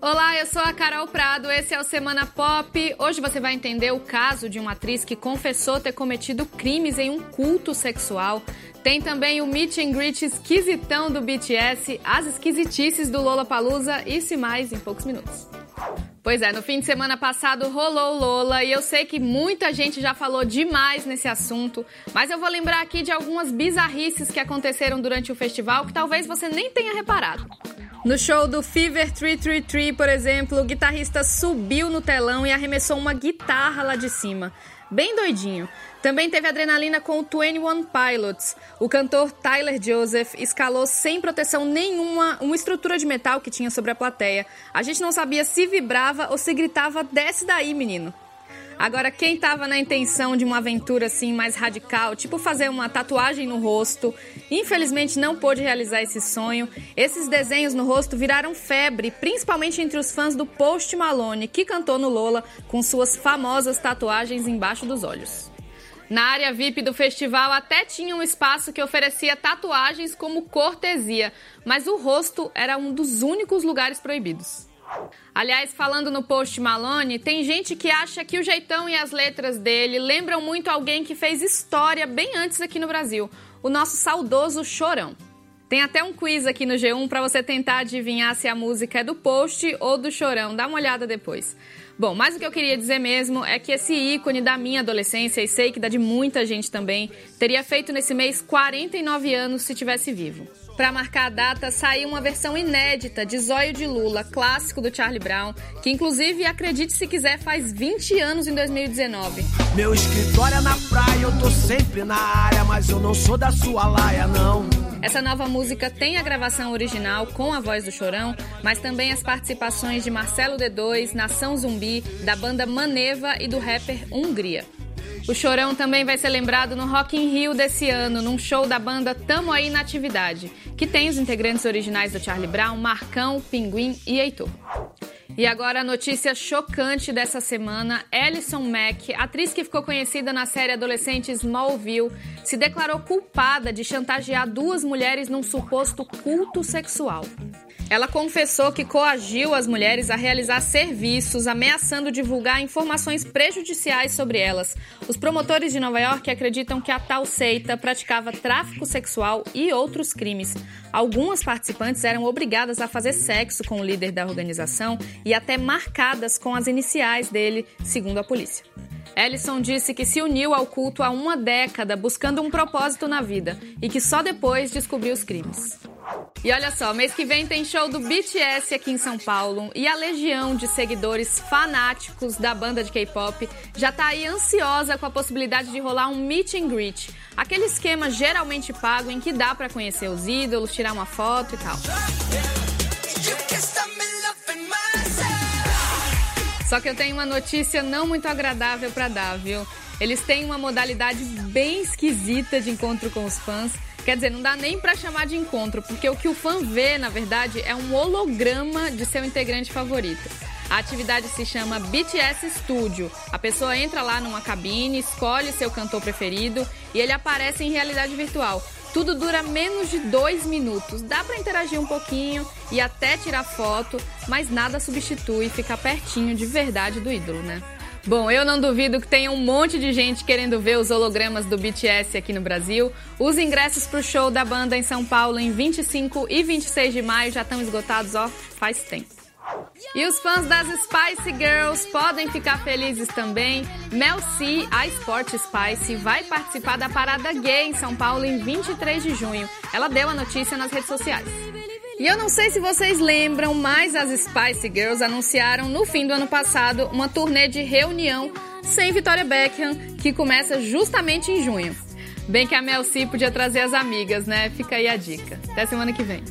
Olá, eu sou a Carol Prado, esse é o Semana Pop. Hoje você vai entender o caso de uma atriz que confessou ter cometido crimes em um culto sexual. Tem também o meet and greet esquisitão do BTS, as esquisitices do Lollapalooza e se mais em poucos minutos. Pois é, no fim de semana passado rolou Lola e eu sei que muita gente já falou demais nesse assunto, mas eu vou lembrar aqui de algumas bizarrices que aconteceram durante o festival que talvez você nem tenha reparado. No show do Fever 333, por exemplo, o guitarrista subiu no telão e arremessou uma guitarra lá de cima. Bem doidinho. Também teve adrenalina com o 21 Pilots. O cantor Tyler Joseph escalou sem proteção nenhuma uma estrutura de metal que tinha sobre a plateia. A gente não sabia se vibrava ou se gritava: desce daí, menino. Agora, quem estava na intenção de uma aventura assim mais radical, tipo fazer uma tatuagem no rosto, infelizmente não pôde realizar esse sonho. Esses desenhos no rosto viraram febre, principalmente entre os fãs do Post Malone, que cantou no Lola com suas famosas tatuagens embaixo dos olhos. Na área VIP do festival até tinha um espaço que oferecia tatuagens como cortesia, mas o rosto era um dos únicos lugares proibidos. Aliás, falando no post Malone, tem gente que acha que o jeitão e as letras dele lembram muito alguém que fez história bem antes aqui no Brasil, o nosso saudoso Chorão. Tem até um quiz aqui no G1 para você tentar adivinhar se a música é do Post ou do Chorão. Dá uma olhada depois. Bom, mas o que eu queria dizer mesmo é que esse ícone da minha adolescência, e sei que dá de muita gente também, teria feito nesse mês 49 anos se tivesse vivo. Para marcar a data, saiu uma versão inédita de Zóio de Lula, clássico do Charlie Brown, que inclusive, acredite se quiser, faz 20 anos em 2019. Meu escritório é na praia, eu tô sempre na área, mas eu não sou da sua laia, não. Essa nova música tem a gravação original com a voz do Chorão, mas também as participações de Marcelo D2, Nação Zumbi, da banda Maneva e do rapper Hungria. O Chorão também vai ser lembrado no Rock in Rio desse ano, num show da banda Tamo Aí na Atividade, que tem os integrantes originais do Charlie Brown, Marcão, Pinguim e Heitor. E agora a notícia chocante dessa semana: Alison Mack, atriz que ficou conhecida na série adolescente Smallville, se declarou culpada de chantagear duas mulheres num suposto culto sexual. Ela confessou que coagiu as mulheres a realizar serviços, ameaçando divulgar informações prejudiciais sobre elas. Os promotores de Nova York acreditam que a tal seita praticava tráfico sexual e outros crimes. Algumas participantes eram obrigadas a fazer sexo com o líder da organização e até marcadas com as iniciais dele, segundo a polícia. Ellison disse que se uniu ao culto há uma década buscando um propósito na vida e que só depois descobriu os crimes. E olha só, mês que vem tem show do BTS aqui em São Paulo e a legião de seguidores fanáticos da banda de K-pop já tá aí ansiosa com a possibilidade de rolar um meet and greet, aquele esquema geralmente pago em que dá para conhecer os ídolos, tirar uma foto e tal. Só que eu tenho uma notícia não muito agradável para dar, viu? Eles têm uma modalidade bem esquisita de encontro com os fãs Quer dizer, não dá nem para chamar de encontro, porque o que o fã vê, na verdade, é um holograma de seu integrante favorito. A atividade se chama BTS Studio. A pessoa entra lá numa cabine, escolhe seu cantor preferido e ele aparece em realidade virtual. Tudo dura menos de dois minutos. Dá para interagir um pouquinho e até tirar foto, mas nada substitui ficar pertinho de verdade do ídolo, né? Bom, eu não duvido que tenha um monte de gente querendo ver os hologramas do BTS aqui no Brasil. Os ingressos para o show da banda em São Paulo em 25 e 26 de maio já estão esgotados, ó, faz tempo. E os fãs das Spice Girls podem ficar felizes também. Mel C, a Sport Spice, vai participar da Parada Gay em São Paulo em 23 de junho. Ela deu a notícia nas redes sociais. E eu não sei se vocês lembram, mas as Spice Girls anunciaram no fim do ano passado uma turnê de reunião sem Victoria Beckham, que começa justamente em junho. Bem que a Mel C podia trazer as amigas, né? Fica aí a dica. Até semana que vem.